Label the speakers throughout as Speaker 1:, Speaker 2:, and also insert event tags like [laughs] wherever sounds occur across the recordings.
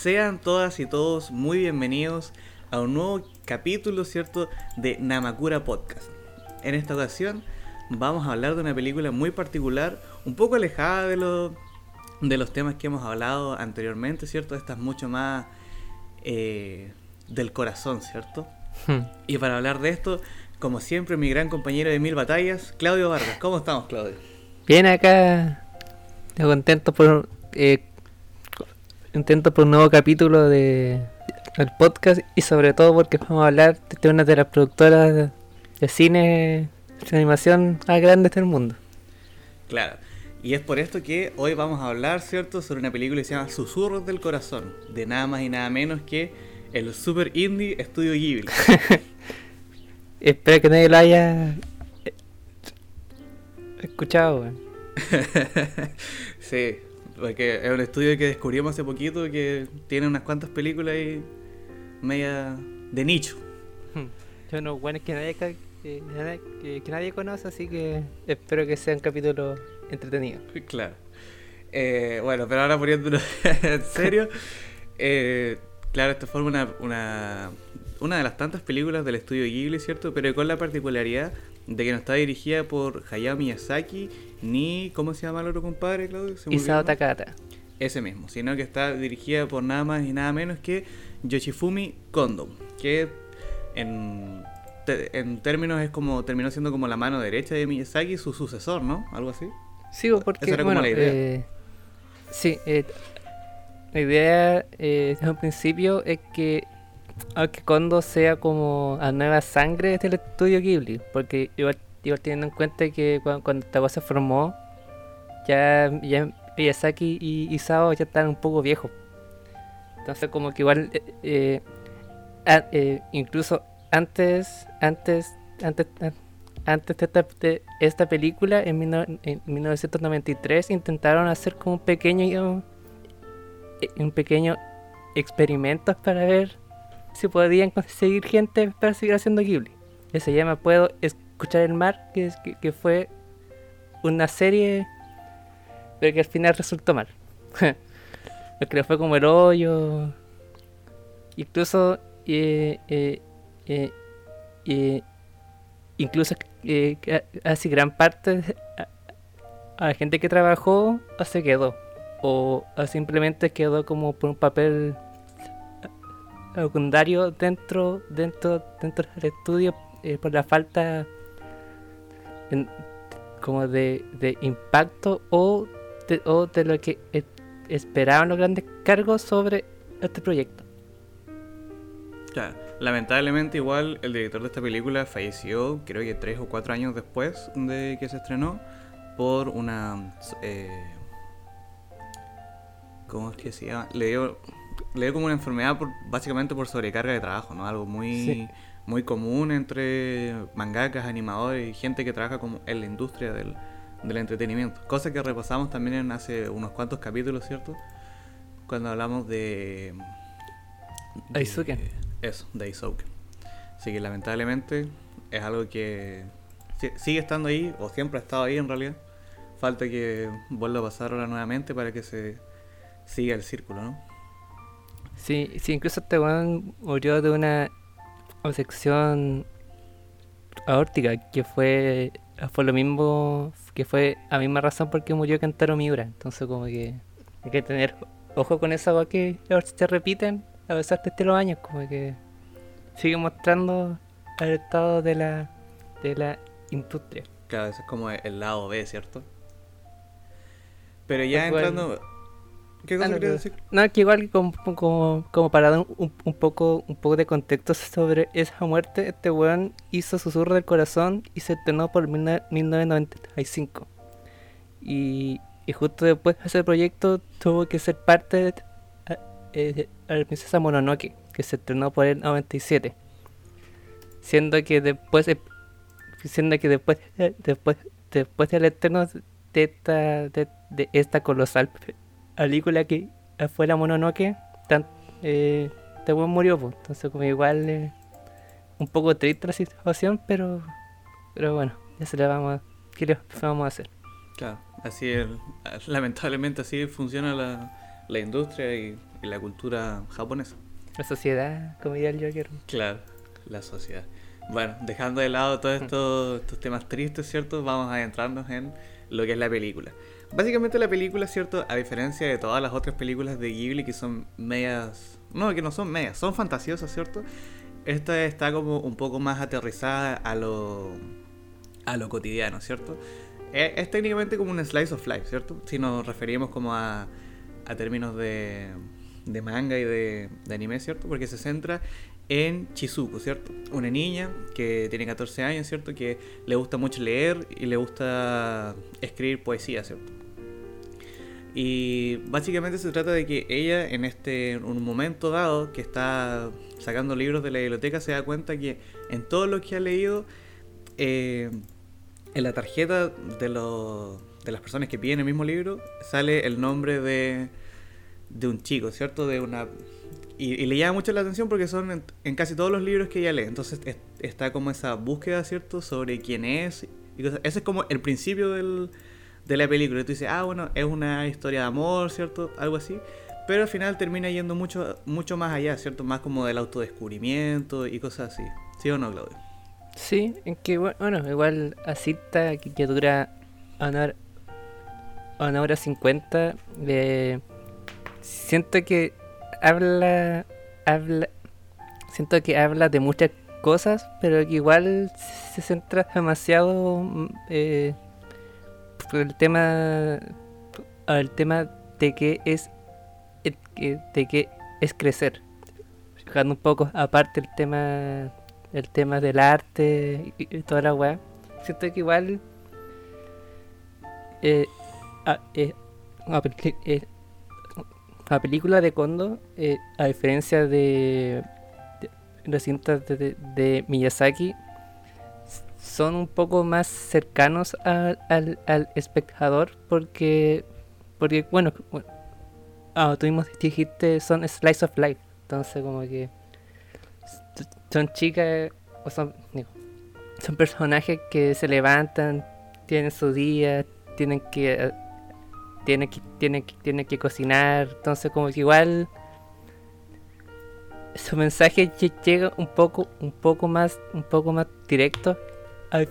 Speaker 1: Sean todas y todos muy bienvenidos a un nuevo capítulo, ¿cierto?, de Namakura Podcast. En esta ocasión vamos a hablar de una película muy particular, un poco alejada de, lo, de los temas que hemos hablado anteriormente, ¿cierto? Esta es mucho más eh, del corazón, ¿cierto?
Speaker 2: Hmm.
Speaker 1: Y para hablar de esto, como siempre, mi gran compañero de mil batallas, Claudio Vargas. ¿Cómo estamos, Claudio?
Speaker 2: Bien acá, estoy contento por eh, contento por un nuevo capítulo de el podcast y sobre todo porque vamos a hablar de una de las productoras de, cine de animación más grandes del mundo.
Speaker 1: Claro. Y es por esto que hoy vamos a hablar, ¿cierto?, sobre una película que se llama Susurros del Corazón, de nada más y nada menos que el super indie Estudio Ghibli. [laughs]
Speaker 2: Espero que nadie lo haya eh, escuchado. [laughs]
Speaker 1: sí, porque es un estudio que descubrimos hace poquito que tiene unas cuantas películas ahí media de nicho.
Speaker 2: Yo no, bueno, es que nadie, que que- que nadie conoce, así que espero que sea un capítulo entretenido. [laughs]
Speaker 1: Claro. Eh, bueno, pero ahora poniéndolo [laughs] en serio, [laughs] eh, claro, esto forma una, una, una de las tantas películas del estudio Ghibli, ¿cierto? Pero con la particularidad de que no está dirigida por Hayao Miyazaki ni, ¿cómo se llama el otro compadre, Claudio? ¿Se me olvidó
Speaker 2: Isao
Speaker 1: el?
Speaker 2: Takata.
Speaker 1: Ese mismo, sino que está dirigida por nada más y nada menos que Yoshifumi Kondo, que en, te- en términos es como terminó siendo como la mano derecha de Miyazaki, su sucesor, ¿no? Algo así.
Speaker 2: Sí, porque
Speaker 1: Esa era como
Speaker 2: bueno,
Speaker 1: la idea.
Speaker 2: eh, sí, eh, la idea eh, desde un principio es que aunque Kondo sea como a nueva sangre del estudio Ghibli, porque igual, igual teniendo en cuenta que cuando, cuando esta cosa se formó, ya, ya Miyazaki y Isao ya estaban un poco viejos. Entonces como que igual eh, eh, eh, incluso antes, antes, antes, an- antes de esta, película, en, mil- en 1993, intentaron hacer como un pequeño, un pequeño experimento para ver si podían conseguir gente para seguir haciendo Ghibli. Que se llama Puedo escuchar el mar, que, que, fue una serie, pero que al final resultó mal. [laughs] Porque le fue como el hoyo. Incluso eh, eh, eh, eh, incluso casi gran parte de- a, la gente que trabajó ah, se quedó o ah, simplemente quedó como por un papel secundario dentro dentro dentro del estudio por la falta en- como de, de impacto o de, o de lo que eh, esperaban los grandes cargos sobre este proyecto
Speaker 1: Claro. Lamentablemente igual el director de esta película falleció creo que tres o cuatro años después de que se estrenó por una... eh, ¿Cómo es que se llama? Le dio, le dio como una enfermedad por, básicamente por sobrecarga de trabajo, ¿no? Algo muy,
Speaker 2: Sí.
Speaker 1: muy común entre mangakas, animadores y gente que trabaja como en la industria del, del entretenimiento. Cosa que repasamos también en hace unos cuantos capítulos, ¿cierto? Cuando hablamos de... de-. Eso, de Daisuke. Así que lamentablemente es algo que si- sigue estando ahí, o siempre ha estado ahí en realidad. Falta que vuelva a pasar ahora nuevamente para que se siga el círculo, ¿no?
Speaker 2: Sí, sí, incluso este weón murió de una obsección aórtica, que fue, fue lo mismo, que fue a misma razón porque murió Kentaro Miura. Entonces como que hay que tener ojo con esa agua que se repiten a pesar de este los años, como que sigue mostrando el estado de la, de la industria.
Speaker 1: Claro, ese es como el lado B, ¿cierto? Pero ya
Speaker 2: Igual-
Speaker 1: entrando... ¿Qué
Speaker 2: Ah,
Speaker 1: cosa
Speaker 2: no,
Speaker 1: querías
Speaker 2: pero-
Speaker 1: decir?
Speaker 2: No, que igual como, como, como para dar un, un poco un poco de contexto sobre esa muerte, este weón hizo Susurro del Corazón y se estrenó por mil nue- 1995. Y, y justo después de ese proyecto tuvo que ser parte de eh, a la princesa Mononoke, que se estrenó por el 97. Siendo que después de- siendo que después después después del estreno de esta de, de esta colosal película que fue la Mononoke, tan, eh, este murió, pues. Entonces como igual eh, un poco triste la situación, pero pero bueno, ya se la vamos a, ¿qué le vamos a hacer?
Speaker 1: Claro, así es, lamentablemente así funciona la, la industria y y la cultura japonesa.
Speaker 2: La sociedad, como diría el Joker.
Speaker 1: Claro, la sociedad. Bueno, dejando de lado todos estos, estos temas tristes, ¿cierto? Vamos a adentrarnos en lo que es la película. Básicamente la película, ¿cierto? A diferencia de todas las otras películas de Ghibli que son medias... No, que no son medias, son fantasiosas, ¿cierto? Esta está como un poco más aterrizada a lo, a lo cotidiano, ¿cierto? Es, es técnicamente como un slice of life, ¿cierto? Si nos referimos como a, a términos de, de manga y de, de anime, ¿cierto? Porque se centra en Chizuko, ¿cierto? Una niña que tiene 14 años, ¿cierto? Que le gusta mucho leer y le gusta escribir poesía, ¿cierto? Y básicamente se trata de que ella en este un momento dado que está sacando libros de la biblioteca se da cuenta que en todo lo que ha leído eh, en la tarjeta de, los de las personas que piden el mismo libro sale el nombre de, de un chico, ¿cierto? De una y, le llama mucho la atención porque son en, casi todos los libros que ella lee. Entonces es- está como esa búsqueda, ¿cierto? Sobre quién es. Y cosas. Ese es como el principio del, de la película. Y tú dices, ah, bueno, es una historia de amor, ¿cierto? Algo así. Pero al final termina yendo mucho, mucho más allá, ¿cierto? Más como del autodescubrimiento y cosas así. ¿Sí o no, Claudio?
Speaker 2: Sí, en que bu- bueno, igual a cita que, dura una hora, una hora cincuenta, eh, siento que habla, habla, siento que habla de muchas cosas, pero que igual se centra demasiado mm, eh, el tema, al tema de que es, eh, de que es crecer, dejando un poco aparte el tema el tema del arte y, toda la weá. Siento que igual. Eh, a- la, peli- eh, la película de Kondo, eh, a diferencia de, las cintas de, Miyazaki, son un poco más cercanos a- al, al espectador porque, porque bueno, bueno, ah, tú mismo dijiste, son slice of life. Entonces, como que son chicas, o son, son personajes que se levantan, tienen su día, tienen que, tienen que, tienen que, tienen que cocinar, entonces como que igual su mensaje lle- llega un poco, un poco más, un poco más directo a,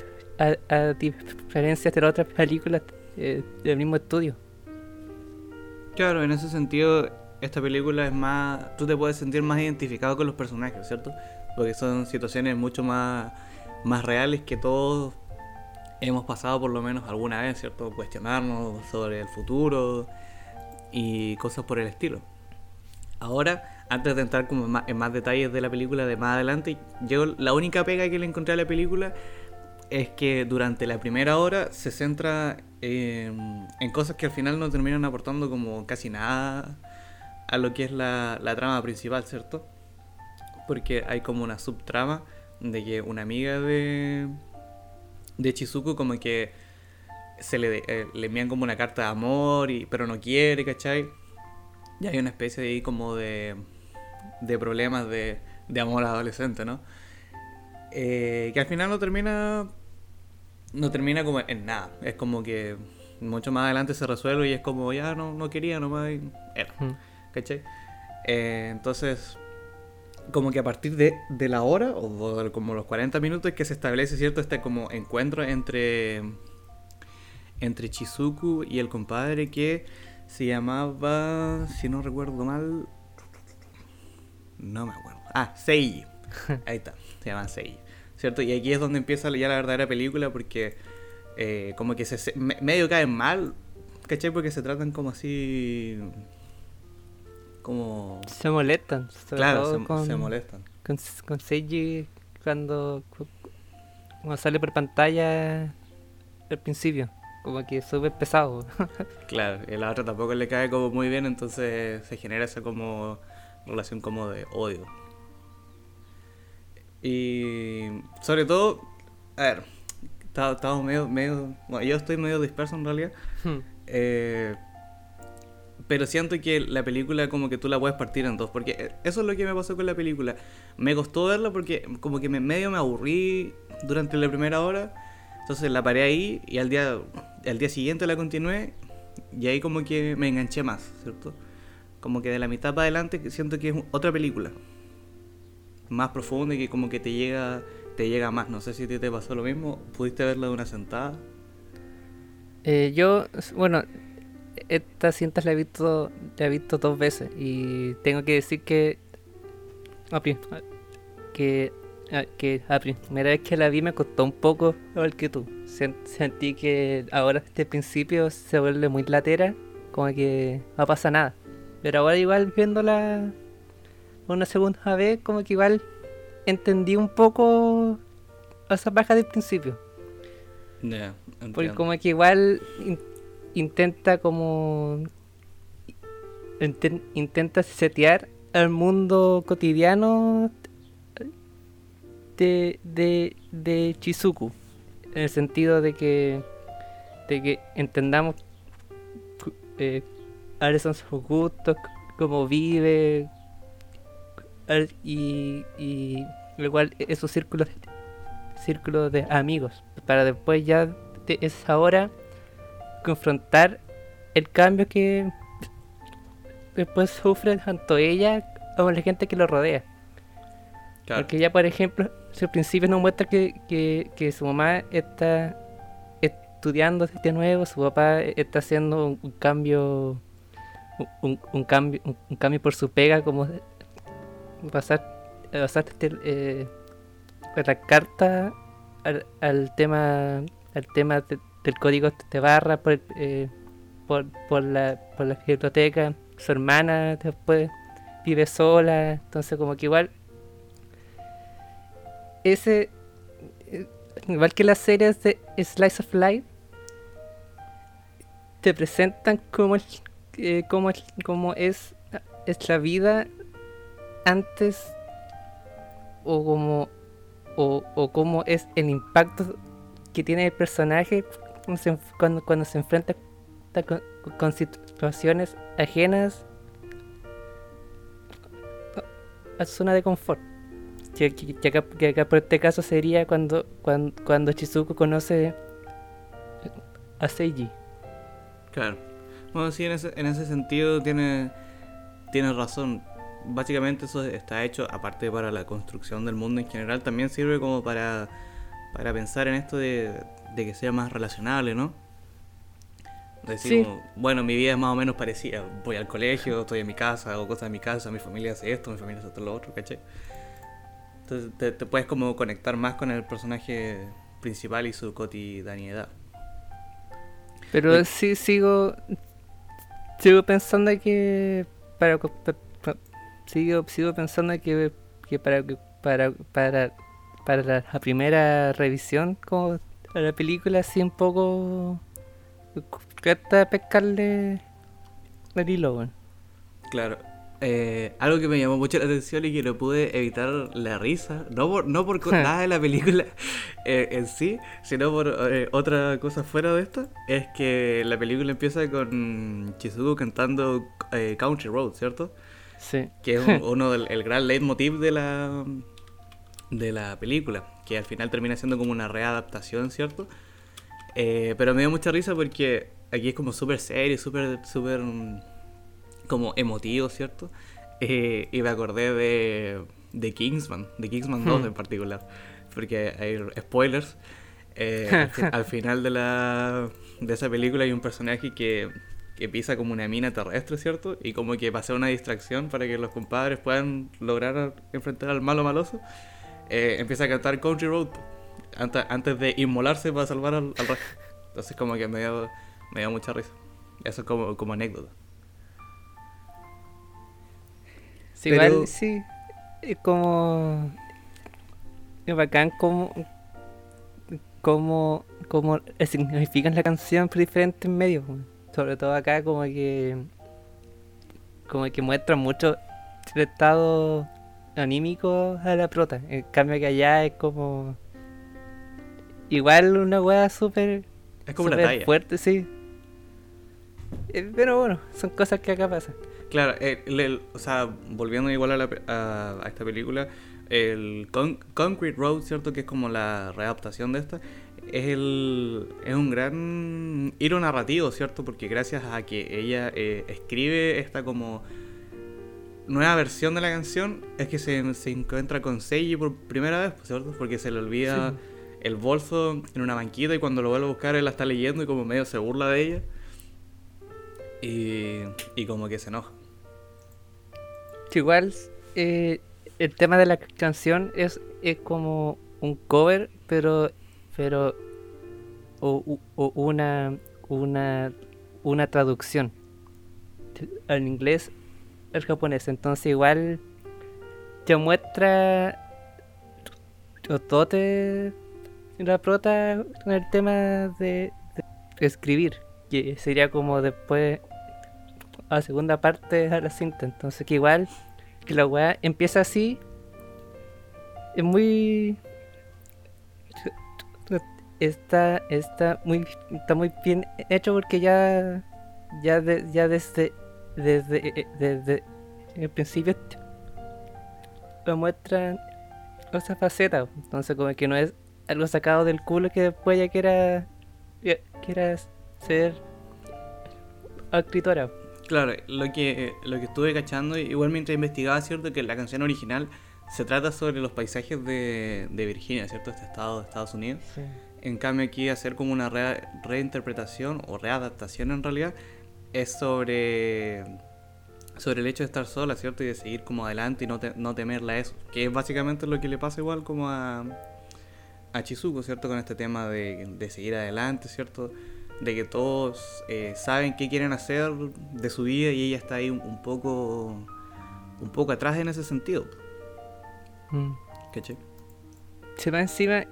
Speaker 2: a, a diferencia de las otras películas eh, del mismo estudio.
Speaker 1: Claro, en ese sentido, esta película es más. Tú te puedes sentir más identificado con los personajes, ¿cierto? Porque son situaciones mucho más, más reales que todos hemos pasado por lo menos alguna vez, ¿cierto? Cuestionarnos sobre el futuro y cosas por el estilo. Ahora, antes de entrar como en más, detalles de la película de más adelante, yo la única pega que le encontré a la película es que durante la primera hora se centra en, en cosas que al final no terminan aportando como casi nada a lo que es la, la trama principal, ¿cierto? Porque hay como una subtrama de que una amiga de, de Chizuko como que se le, eh, le envían como una carta de amor, y, pero no quiere, ¿cachai? Y hay una especie de ahí como de, de problemas de, de amor adolescente, ¿no? Eh, que al final no termina no termina como en nada. Es como que mucho más adelante se resuelve y es como ya no, no quería nomás y era. ¿Cachai? Eh, entonces, como que a partir de, de la hora, o de como los 40 minutos, que se establece, ¿cierto? Este como encuentro entre, entre Chizuku y el compadre que se llamaba, si no recuerdo mal, no me acuerdo. Ah, Seiji. [laughs] Ahí está, se llama Seiji. ¿Cierto? Y aquí es donde empieza ya la verdadera película porque eh, como que se, se- me- medio caen mal, ¿cachai? Porque se tratan como así... Como...
Speaker 2: Se molestan, sobre
Speaker 1: Claro,
Speaker 2: todo
Speaker 1: se,
Speaker 2: con,
Speaker 1: se molestan.
Speaker 2: con, con Seiji cuando, cuando sale por pantalla al principio. Como que es súper pesado. [laughs]
Speaker 1: Claro, y la otra tampoco le cae como muy bien, entonces se genera esa como relación como de odio. Y sobre todo, a ver, estamos medio, medio, bueno, yo estoy medio disperso en realidad, eh, pero siento que la película como que tú la puedes partir en dos, porque eh, eso es lo que me pasó con la película. Me costó verla porque como que me, medio me aburrí durante la primera hora, entonces la paré ahí y al día, al día siguiente la continué y ahí como que me enganché más, ¿cierto? como que de la mitad para adelante siento que es otra película. Más profunda y que como que te llega, te llega más. No sé si te, te pasó lo mismo. ¿Pudiste verla de una sentada?
Speaker 2: Eh, yo, bueno, esta cinta la he visto, la he visto dos veces y tengo que decir que, que, que la primera vez que la vi me costó un poco igual que tú. Sentí que ahora este principio se vuelve muy latera, como que no pasa nada. Pero ahora igual viéndola una segunda vez, como que igual entendí un poco esa baja del principio. Porque como que igual intenta como... intenta setear al mundo cotidiano de, de, de Chizuku. En el sentido de que, de que entendamos eh, cuáles son sus gustos, cómo vive y, y igual esos círculos círculos de amigos para después ya de esa hora confrontar el cambio que después sufre tanto ella como la gente que lo rodea. Porque ya, por ejemplo, al principio nos muestra que, que, su mamá está estudiando de nuevo, su papá está haciendo un, cambio, un, cambio, un, cambio por su pega, como pasar, pasar eh, la carta al, tema, al tema del código de barra por, eh, por, por, la, por la biblioteca, su hermana después vive sola, entonces como que igual ese eh, igual que las series de Slice of Life te presentan como eh, como, como es, es la vida antes o como o, o cómo es el impacto que tiene el personaje cuando, cuando se enfrenta con, situaciones ajenas a su zona de confort. Que, acá, por este caso sería cuando, cuando, cuando Chizuko conoce a Seiji.
Speaker 1: Claro. Bueno, sí, en ese, en ese sentido tiene, tiene razón. Básicamente eso está hecho, aparte para la construcción del mundo en general, también sirve como para, para pensar en esto de, de que sea más relacionable, ¿no? Decir, bueno, mi vida es más o menos parecida. Voy al colegio, estoy en mi casa, hago cosas en mi casa, mi familia hace esto, mi familia hace lo otro, ¿caché? Entonces te, puedes como conectar más con el personaje principal y su cotidianidad.
Speaker 2: Pero sí sigo sigo pensando que para, sigo sigo pensando que, que para para para para la primera revisión como la película así un poco cuesta pescarle el hilo,
Speaker 1: Claro. Eh, algo que me llamó mucho la atención y que no pude evitar la risa, no por, no por [laughs] nada de la película [laughs] eh, en sí, sino por eh, otra cosa fuera de esto, es que la película empieza con Chizuko cantando Country Road, ¿cierto?
Speaker 2: Sí.
Speaker 1: Que es uno del el gran leitmotiv de la, de la película, que al final termina siendo como una readaptación, ¿cierto? pero me dio mucha risa porque aquí es como súper serio, súper, súper mm, como emotivo, ¿cierto? Eh, y me acordé de, de Kingsman, de Kingsman 2 hmm. en particular, porque hay spoilers. Eh, al, final de, la, de esa película hay un personaje que, que pisa como una mina terrestre, ¿cierto? Y como que pasa una distracción para que los compadres puedan lograr enfrentar al malo maloso. Eh, empieza a cantar Country Road antes, antes de inmolarse para salvar al, al resto. Entonces como que me dio me dio mucha risa. Eso como, como anécdota.
Speaker 2: Sí, igual, sí. Es como. Es bacán como. Como. Como significan la canción por diferentes medios. Sobre todo acá, como que. Como que muestra mucho el estado anímico a la prota. En cambio, que allá es como. Igual una wea súper.
Speaker 1: Es como una talla.
Speaker 2: fuerte, sí. Eh, pero bueno, son cosas que acá pasan.
Speaker 1: Claro, eh, o sea, volviendo igual a, la, a, esta película, el Concrete Road, ¿cierto? Que es como la readaptación de esta, es, el, es un gran hilo narrativo, ¿cierto? Porque gracias a que ella eh, escribe esta como nueva versión de la canción es que se, se encuentra con Seiji por primera vez, ¿cierto? Porque se le olvida
Speaker 2: Sí.
Speaker 1: el bolso en una banquita y cuando lo vuelve a buscar él la está leyendo y como medio se burla de ella. Y, y como que se enoja.
Speaker 2: Igual eh, el tema de la canción es, es como un cover, pero pero o, o una una una traducción al inglés al japonés. Entonces igual te muestra Otote la prota con el tema de, escribir, que sería como después la segunda parte de la cinta. Entonces que igual que la weá empieza así es muy está está muy está muy bien hecho porque ya ya de- ya desde desde eh, desde el principio lo muestran esa faceta entonces como que no es algo sacado del culo que después ya quiera ya quiera ser escritora
Speaker 1: Claro, lo que, lo que estuve cachando, igual mientras investigaba, ¿cierto? Que la canción original se trata sobre los paisajes de, de Virginia, ¿cierto? Este estado de Estados Unidos. En cambio aquí hacer como una re- reinterpretación o readaptación en realidad es sobre sobre el hecho de estar sola, ¿cierto? Y de seguir como adelante y no, te- no temerla a eso. Que es básicamente lo que le pasa igual como a, a Chizuko, ¿cierto? Con este tema de, de seguir adelante, ¿cierto? De que todos eh, saben qué quieren hacer de su vida y ella está ahí un, un poco un poco atrás en ese sentido.
Speaker 2: Mm.
Speaker 1: ¿Cachai?
Speaker 2: se va encima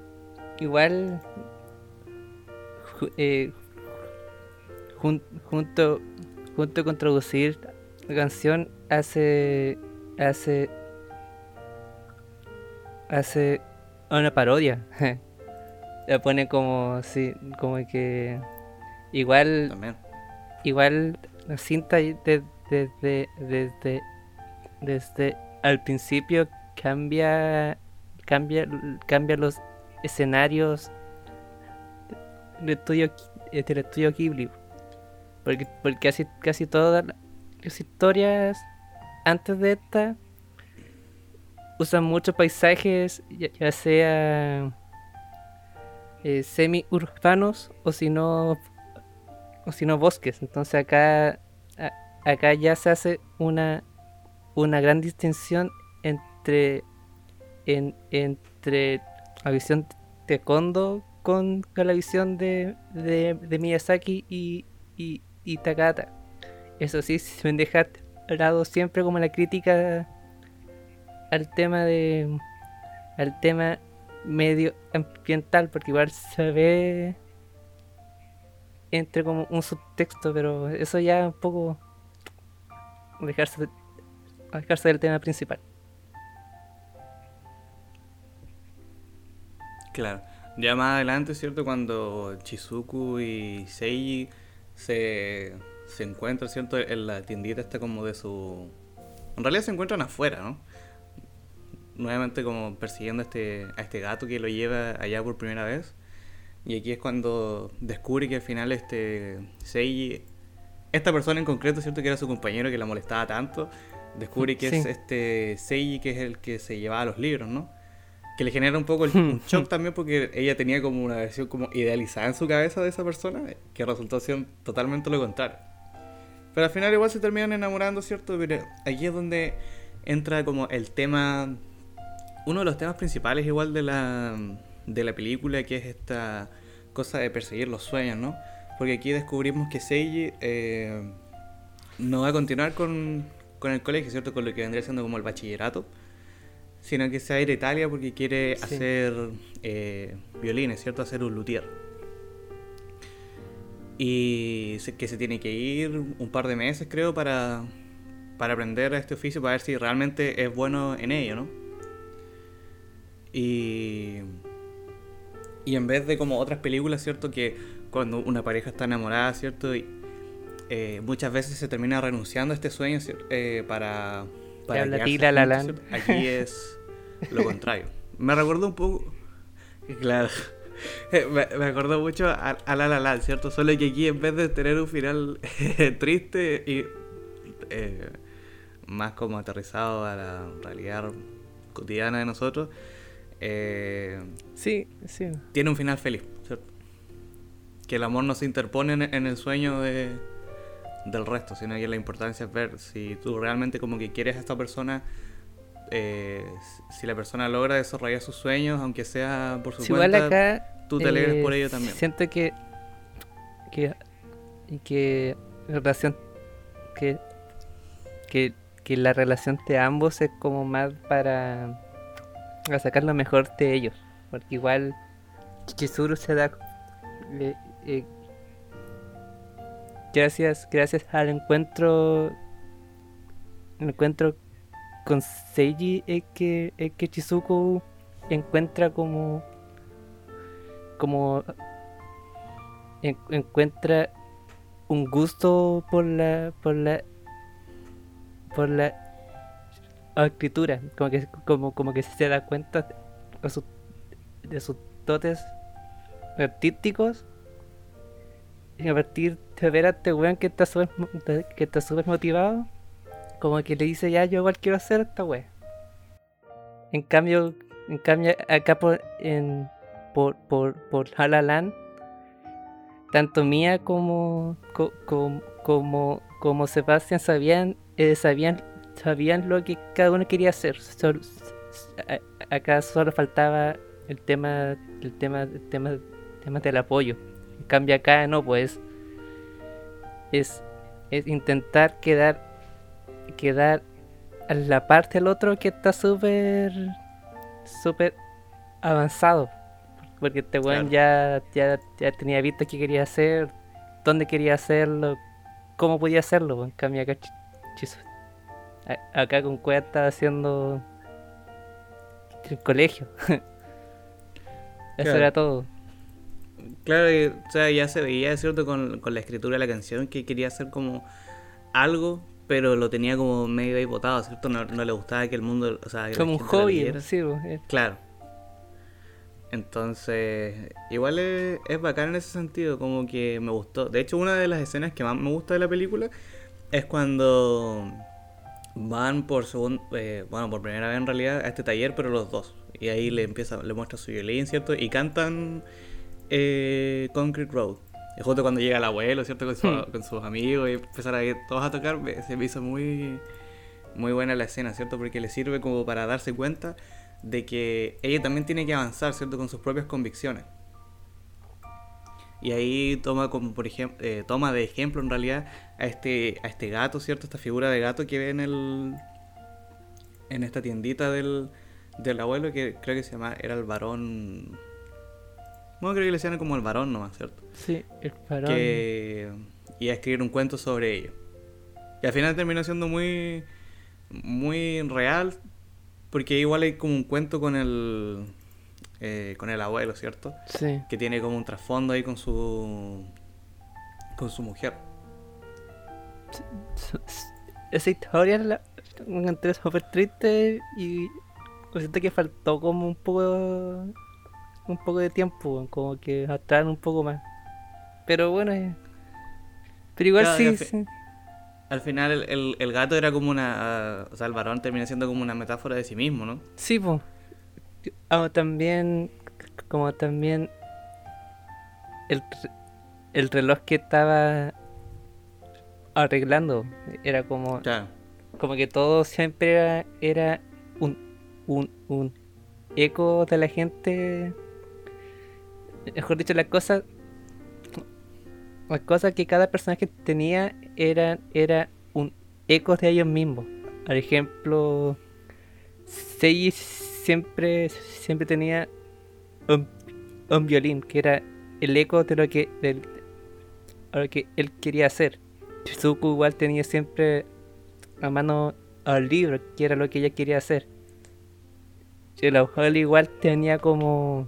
Speaker 2: igual eh, jun- junto junto con traducir la canción hace hace hace una parodia [laughs] la pone como así como que igual
Speaker 1: También.
Speaker 2: igual la cinta ahí de- desde desde desde al principio cambia cambia cambia los escenarios del estudio del estudio Ghibli porque porque casi casi todas las historias antes de esta usan muchos paisajes ya, sea eh, semi urbanos o si no o si no bosques. Entonces acá acá ya se hace una una gran distinción entre en- entre la visión de Kondo con, con la visión de, de, Miyazaki y, y Takata. Eso sí, se me deja de lado siempre como la crítica al tema de al tema medioambiental, porque igual se ve entre como un subtexto, pero eso ya un poco dejarse, de- dejarse del tema principal.
Speaker 1: Claro. Ya más adelante, ¿cierto? Cuando Chizuku y Seiji se, se encuentran, ¿cierto? En la tiendita esta como de su... En realidad se encuentran afuera, ¿no? Nuevamente como persiguiendo a este, a este gato que lo lleva allá por primera vez. Y aquí es cuando descubre que al final este Seiji, esta persona en concreto, ¿cierto? Que era su compañero que la molestaba tanto, descubre que es este Seiji que es el que se llevaba los libros, ¿no? Que le genera un poco el- un [laughs] shock también porque ella tenía como una versión como idealizada en su cabeza de esa persona, que resultó ser totalmente lo contrario. Pero al final igual se terminan enamorando, ¿cierto? Pero aquí es donde entra como el tema, uno de los temas principales igual de la, de la película, que es esta cosa de perseguir los sueños, ¿no? Porque aquí descubrimos que Seiji eh, no va a continuar con, con el colegio, ¿cierto? Con lo que vendría siendo como el bachillerato, sino que se va a ir a Italia porque quiere
Speaker 2: Sí.
Speaker 1: hacer eh, violines, ¿cierto? Hacer un luthier. Y se- que se tiene que ir un par de meses, creo, para, para aprender este oficio, para ver si realmente es bueno en ello, ¿no? Y, y en vez de como otras películas, ¿cierto? Que cuando una pareja está enamorada, ¿cierto? Y, eh, muchas veces se termina renunciando a este sueño ¿cier- eh, para, para
Speaker 2: habla Tila La.
Speaker 1: ¿cierto? Aquí es lo contrario. Me recuerdo un poco... Claro. [laughs] Me, me acordó mucho a, a La La Land, ¿cierto? Solo que aquí en vez de tener un final [laughs] triste y... eh, más como aterrizado a la realidad cotidiana de nosotros, eh,
Speaker 2: Sí, sí.
Speaker 1: tiene un final feliz, ¿cierto? Que el amor no se interpone en, en el sueño de, del resto, sino que la importancia es ver si tú realmente como que quieres a esta persona, eh, si la persona logra desarrollar sus sueños, aunque sea por su
Speaker 2: igual
Speaker 1: cuenta,
Speaker 2: acá.
Speaker 1: tú te alegres
Speaker 2: eh,
Speaker 1: por ello también.
Speaker 2: Siento que. que. que la relación. que. que, que la relación de ambos es como más para. para sacar lo mejor de ellos. Porque igual. Chizuru se da. eh, eh, gracias, gracias al encuentro. el encuentro con Seiji es que, es que Chizuko encuentra como como en- encuentra un gusto por la por la por la escritura como que como, como que se da cuenta de, de sus dotes artísticos y a partir de ver a este weón que está súper que está súper motivado como que le dice ya yo igual quiero hacer esta wea en cambio en cambio acá por en por por por La tanto Mía como co- com- como como Sebastián sabían eh, sabían sabían lo que cada uno quería hacer. Acá solo faltaba el tema el tema el tema el tema del apoyo en cambio acá no pues es es intentar quedar quedar a la parte del otro que está súper súper avanzado. Porque este weón ya, ya, ya tenía visto qué quería hacer dónde quería hacerlo cómo podía hacerlo en cambio acá ch- chizo- a- acá con Cueva está haciendo el colegio. [laughs] Eso
Speaker 1: Claro.
Speaker 2: era todo
Speaker 1: Claro, y, o sea, ya se veía, es cierto, con, con la escritura de la canción que quería hacer como algo, pero lo tenía como medio ahí botado, ¿cierto? No, no le gustaba que el mundo, o sea,
Speaker 2: como un hobby sí, pues, eh.
Speaker 1: Claro. Entonces, igual es, es bacán en ese sentido, como que me gustó. De hecho, una de las escenas que más me gusta de la película es cuando van por segun- eh, bueno, por primera vez en realidad a este taller, pero los dos. Y ahí le empieza, le muestra su violín, ¿cierto? Y cantan eh, Concrete Road. Y justo cuando llega el abuelo, ¿cierto? Con, su-
Speaker 2: Hmm.
Speaker 1: con sus amigos y empezar a ir todos a tocar, se me hizo muy, muy buena la escena, ¿cierto? Porque le sirve como para darse cuenta de que ella también tiene que avanzar, ¿cierto? Con sus propias convicciones. Y ahí toma como por ejemplo, toma de ejemplo en realidad a este, a este gato, ¿cierto? Esta figura de gato que ve en el. en esta tiendita del, del abuelo que creo que se llama. era el varón. Bueno, creo que le decían como el varón nomás, ¿cierto?
Speaker 2: sí el farol
Speaker 1: que iba a escribir un cuento sobre ello. Y al final terminó siendo muy muy real porque igual hay como un cuento con el eh, con el abuelo, ¿cierto?
Speaker 2: sí
Speaker 1: Que tiene como un trasfondo ahí con su con su mujer.
Speaker 2: esa historia la la encontré súper triste y siento que faltó como un poco un poco de tiempo como que atrás un poco más pero bueno eh, pero igual
Speaker 1: Claro,
Speaker 2: sí,
Speaker 1: al fi-
Speaker 2: sí
Speaker 1: Al final el, el- el gato era como una... O sea, el varón termina siendo como una metáfora de sí mismo, ¿no?
Speaker 2: sí pues también como también el, el reloj que estaba arreglando era como
Speaker 1: Claro.
Speaker 2: como que todo siempre era, era un, un, un eco de la gente. Mejor dicho, las cosas. Las cosas que cada personaje tenía eran era un eco de ellos mismos. Por ejemplo, Seiji siempre, siempre tenía un, un violín que era el eco de lo que, a lo que él quería hacer. Shizuku igual tenía siempre a mano al libro, que era lo que ella quería hacer. Y la Holly igual tenía como.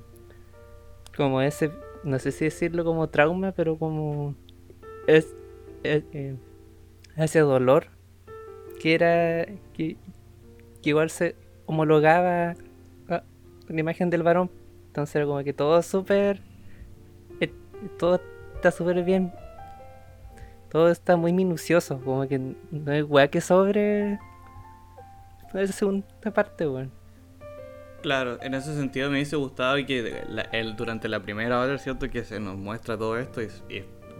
Speaker 2: Como ese. no sé si decirlo como trauma, pero como. es, es- eh, ese dolor que era. que, igual se homologaba a la imagen del varón. Entonces era como que todo súper. eh, todo está súper bien todo está muy minucioso, como que no hay weá que sobre esa segunda parte, weón.
Speaker 1: Claro, en ese sentido me hubiese gustado que la- el, durante la primera hora, ¿cierto? Que se nos muestra todo esto. Y,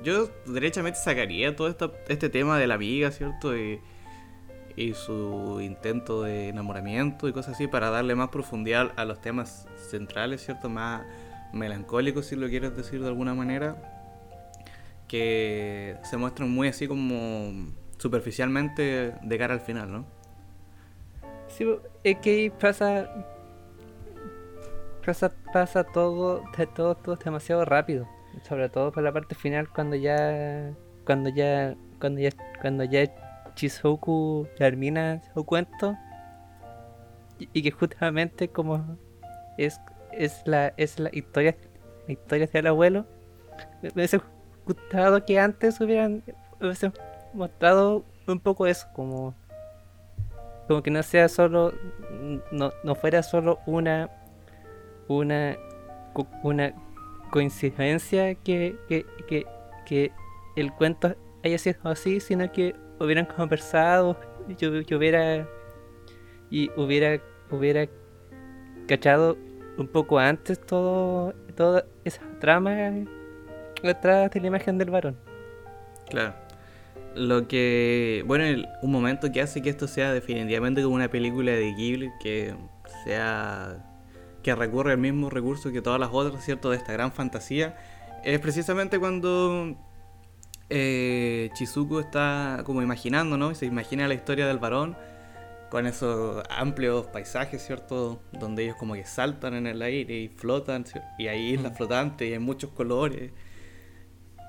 Speaker 1: yo derechamente sacaría todo esto, este tema de la amiga, ¿cierto? Y, y su intento de enamoramiento y cosas así para darle más profundidad a los temas centrales, ¿cierto? Más melancólicos, si lo quieres decir de alguna manera. Que se muestran muy así como superficialmente de cara al final, ¿no?
Speaker 2: Sí, es que pasa. Pasa, pasa todo, todo, todo demasiado rápido. Sobre todo por la parte final cuando ya. Cuando ya. Cuando ya. Cuando ya Chizuku termina su cuento. Y, que justamente como es, es la es la historia la historia del abuelo. Me me hubiese gustado que antes hubieran hubiesen mostrado un poco eso, como como que no sea solo no, no fuera solo una una una coincidencia que, que, que, que el cuento haya sido así sino que hubieran conversado yo, yo hubiera y hubiera hubiera cachado un poco antes todo toda esa trama detrás de la imagen del varón
Speaker 1: Claro. Lo que. Bueno, un momento que hace que esto sea definitivamente como una película de Ghibli, que sea. Que recurre al mismo recurso que todas las otras, ¿cierto? De esta gran fantasía, es precisamente cuando. eh, Chizuku está como imaginando, ¿no? Se imagina la historia del varón con esos amplios paisajes, ¿cierto? Donde ellos como que saltan en el aire y flotan, ¿cierto? y hay islas
Speaker 2: Mm.
Speaker 1: flotantes y hay muchos colores.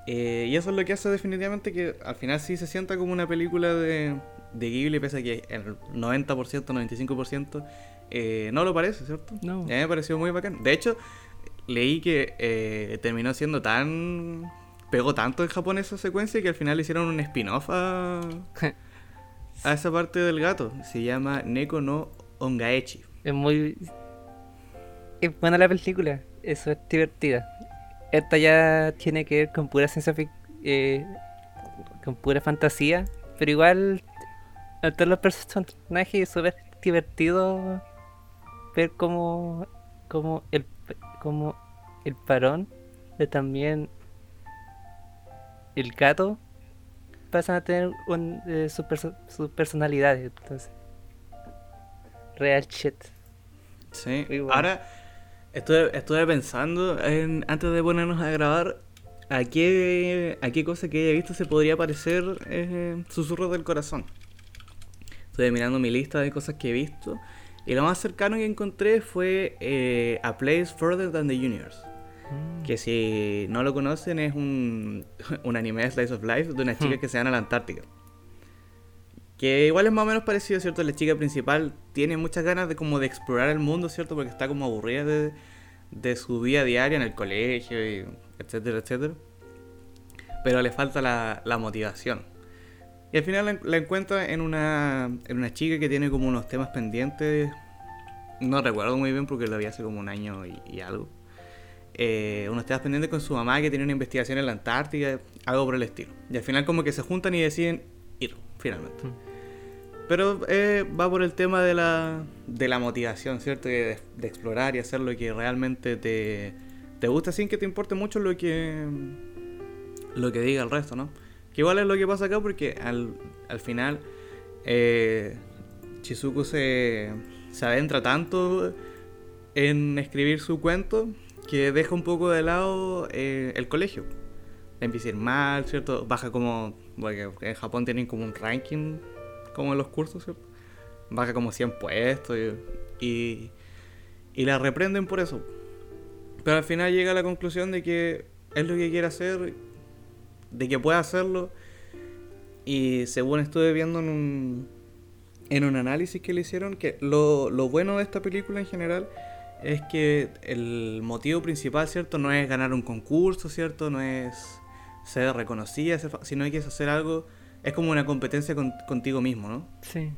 Speaker 1: Eh, y eso es lo que hace definitivamente que al final sí se sienta como una película de, de Ghibli, pese a que el 90%, 95% eh, no lo parece, ¿cierto?
Speaker 2: No.
Speaker 1: A mí me pareció muy bacán. De hecho, leí que eh, terminó siendo tan... Pegó tanto en Japón esa secuencia que al final hicieron un spin-off a, [laughs] a esa parte del gato. Se llama Neko no Ongaechi.
Speaker 2: Es muy. Es buena la película, eso es divertida. Esta ya tiene que ver con pura ciencia eh, con pura fantasía, pero igual a todos los personajes es súper divertido ver cómo, cómo el como el parón de también el gato pasan a tener un, eh, su perso- sus personalidades. Entonces, real shit.
Speaker 1: Sí.
Speaker 2: Bueno.
Speaker 1: Ahora, estuve, estuve pensando en, antes de ponernos a grabar a qué, a qué cosa que haya visto se podría parecer eh, Susurros del Corazón. Estuve mirando mi lista de cosas que he visto y lo más cercano que encontré fue eh, A Place Further Than the Universe.
Speaker 2: Mm.
Speaker 1: Que si no lo conocen es un, [laughs] un anime de Slice of Life de unas chicas
Speaker 2: Hmm.
Speaker 1: que se van a la Antártica. Que igual es más o menos parecido, ¿cierto? La chica principal tiene muchas ganas de como de explorar el mundo, ¿cierto? Porque está como aburrida de, de su vida diaria en el colegio, y etcétera, etcétera. Pero le falta la, la motivación. Y al final la, en- la encuentra en una, en una chica que tiene como unos temas pendientes. No recuerdo muy bien porque lo vi hace como un año y, y algo. Eh, unos temas pendientes con su mamá que tiene una investigación en la Antártica, algo por el estilo. Y al final como que se juntan y deciden ir, finalmente.
Speaker 2: Mm.
Speaker 1: Pero eh, va por el tema de la, de la motivación, ¿cierto? De, de explorar y hacer lo que realmente te, te gusta sin que te importe mucho lo que, lo que diga el resto, ¿no? Que igual es lo que pasa acá porque al, al final eh, Chizuku se, se adentra tanto en escribir su cuento que deja un poco de lado eh, el colegio. Le empieza a ir mal, ¿cierto? Baja como... Porque en Japón tienen como un ranking como en los cursos, ¿cierto? Baja como 100 puestos y, y, y la reprenden por eso. Pero al final llega a la conclusión de que es lo que quiere hacer, de que puede hacerlo. Y según estuve viendo en un, en un análisis que le hicieron, que lo, lo bueno de esta película en general es que el motivo principal, ¿cierto? No es ganar un concurso, ¿cierto? No es ser reconocida, sino que es hacer algo, es como una competencia con- contigo mismo, ¿no?
Speaker 2: Sí.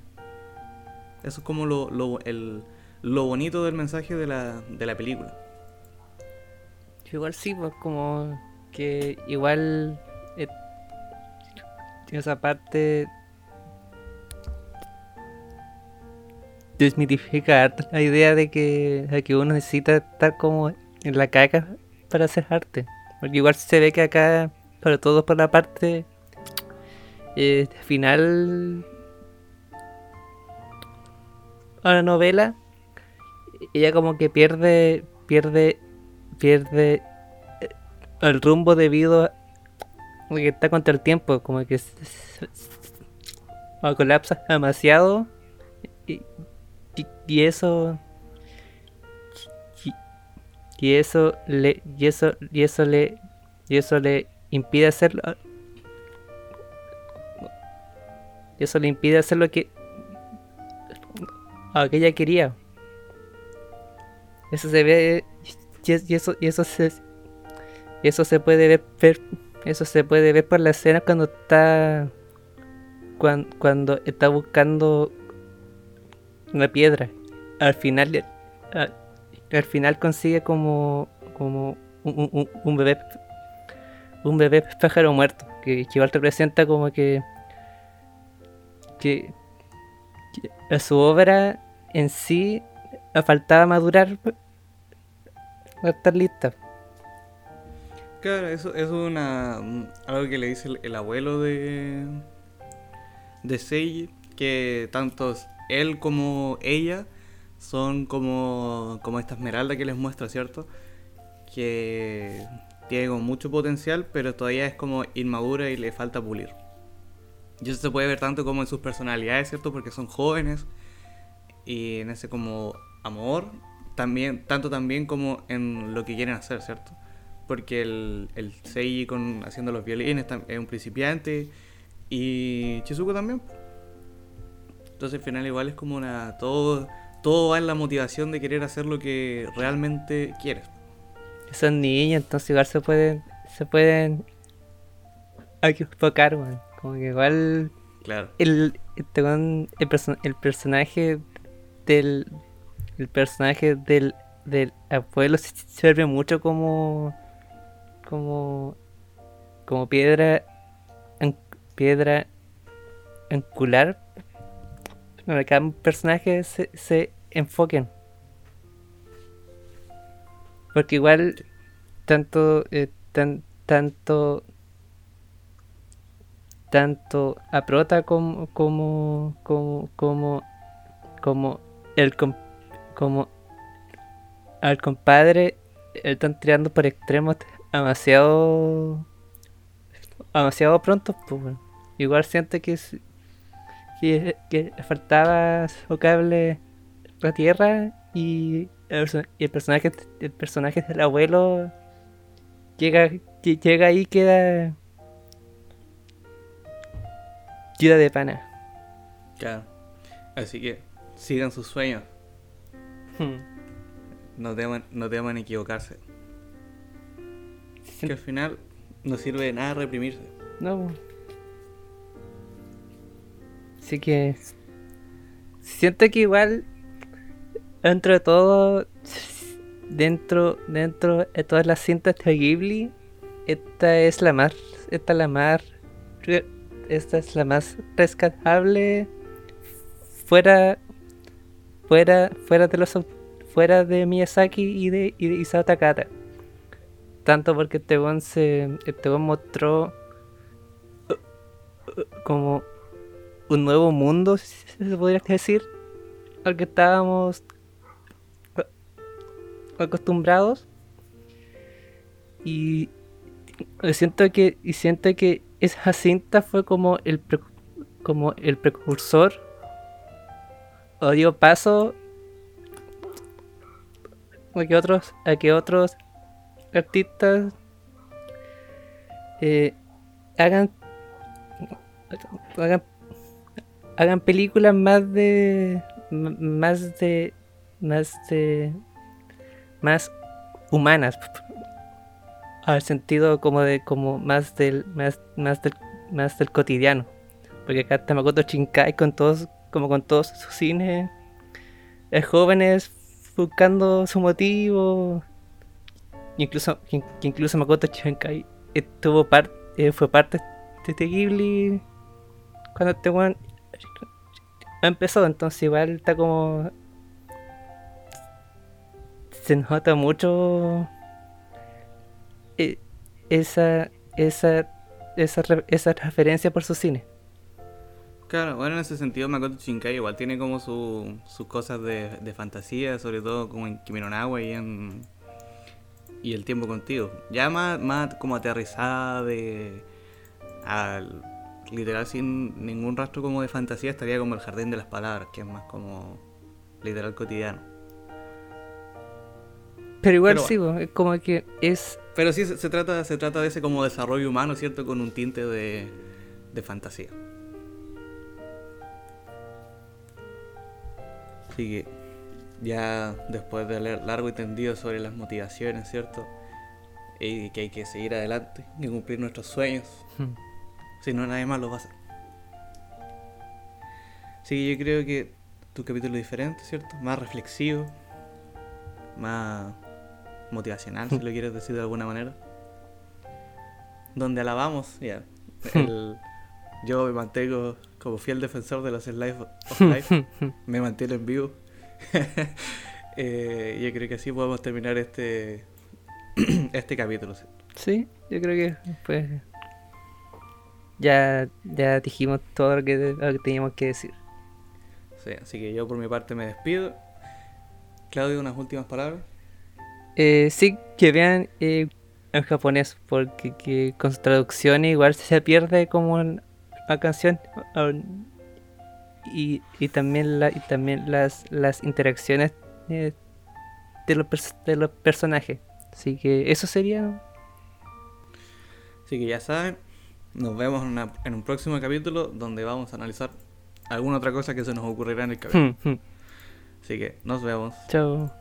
Speaker 1: Eso es como lo, lo, el- lo bonito del mensaje de la, de la película.
Speaker 2: Igual sí, pues como que igual esa parte desmitifica la idea de que, de que uno necesita estar como en la caca para hacer arte. Porque igual se ve que acá, sobre todo por la parte eh, final a la novela, ella como que pierde, pierde, pierde eh, el rumbo debido a que está contra el tiempo, como que se- se- colapsa demasiado. Y, y- y eso y, eso le y eso y eso le y eso le impide hacer y eso le impide hacer lo que lo que ella quería. Eso se ve y, es- y eso y eso se y eso se puede ver- eso se puede ver por la escena cuando está cuan- cuando, está buscando una piedra. Al final al, al final consigue como como un, un- bebé un bebé pájaro muerto que, que igual representa como que que, a su obra en sí faltaba madurar para estar lista
Speaker 1: Claro, eso, es una, un- algo que le dice el, el abuelo de, de Seiji, que tanto él como ella son como, como esta esmeralda que les muestra, ¿cierto? Que tiene mucho potencial, pero todavía es como inmadura y le falta pulir. Y eso se puede ver tanto como en sus personalidades, ¿cierto? Porque son jóvenes y en ese como amor, también, tanto también como en lo que quieren hacer, ¿cierto? Porque el, el Seiji con, haciendo los violines es un principiante y Chizuko también. Entonces al final igual es como una... Todo, todo va en la motivación de querer hacer lo que realmente quieres.
Speaker 2: son niños entonces igual se pueden se pueden [laughs] equivocar weón. como que igual
Speaker 1: Claro.
Speaker 2: el este el, perso- el personaje del el personaje del del abuelo se sirve mucho como como como piedra an- piedra angular. Para cada personaje se, se enfoquen. Porque igual tanto eh, tan, tanto tanto a Prota como como como como como el com- como al compadre eh, están tirando por extremos demasiado demasiado pronto pues igual siento que es- que, que faltaba su cable la tierra y el, perso- y el personaje el personaje del abuelo llega lle- llega ahí y queda queda de pana
Speaker 1: Claro. Así que sigan sus sueños. No teman, no teman equivocarse. Que al final no sirve de nada reprimirse.
Speaker 2: No. Así que siento que igual dentro de todo dentro dentro de todas las cintas de Ghibli esta es la más esta es la más esta es la más rescatable fuera fuera fuera de los fuera de Miyazaki y de, y de Isao Takahata tanto porque este se este mostró como un nuevo mundo, si se podría decir, al que estábamos acostumbrados. Y siento que y siento que esa cinta fue como el pre- como el precursor o dio paso a que otros a que otros artistas eh, hagan hagan hagan películas más de más de más de más humanas [laughs] al sentido como de como más del más más del más del cotidiano. Porque acá está Makoto Shinkai con todos como con todos sus cines es jóvenes buscando su motivo incluso que, incluso Makoto Shinkai estuvo par- eh, fue parte de este Ghibli cuando este weón empezó, entonces igual está como... Se nota mucho eh, esa, esa, esa, esa referencia por su cine.
Speaker 1: Claro, bueno, en ese sentido Makoto Shinkai igual tiene como sus cosas de, de, fantasía, sobre todo como en Kimi no y en y El tiempo contigo. Ya más, más como aterrizada de al literal sin ningún rastro como de fantasía estaría como el jardín de las palabras, que es más como literal cotidiano.
Speaker 2: Pero igual sí, es como que es...
Speaker 1: Pero sí, se, trata, se trata de ese como desarrollo humano, ¿cierto? Con un tinte de, de fantasía. Así que ya después de leer largo y tendido sobre las motivaciones, ¿cierto? Y que hay que seguir adelante y cumplir nuestros sueños. Hmm. Si no, nadie más lo va a hacer. Así que yo creo que tu capítulo es diferente, ¿cierto? Más reflexivo, más motivacional, si lo quieres decir de alguna manera. Donde alabamos, ya. yo me mantengo como fiel defensor de los Slice of [laughs] Life. me mantiene en vivo. [laughs] eh, yo creo que así podemos terminar este [clears throat] este capítulo.
Speaker 2: Sí, yo creo que pues ya, ya dijimos todo lo que, teníamos que decir.
Speaker 1: Sí, así que yo por mi parte me despido. Claudio, unas últimas palabras.
Speaker 2: Eh, sí, que vean eh, en japonés, porque que con su traducción igual se pierde como la canción. Y, y también la, y también las, las interacciones eh, de, los, de los personajes. Así que eso sería.
Speaker 1: Así que ya saben, nos vemos en, un próximo capítulo donde vamos a analizar alguna otra cosa que se nos ocurrirá en el capítulo. Hmm, hmm. Así que nos vemos.
Speaker 2: Chao.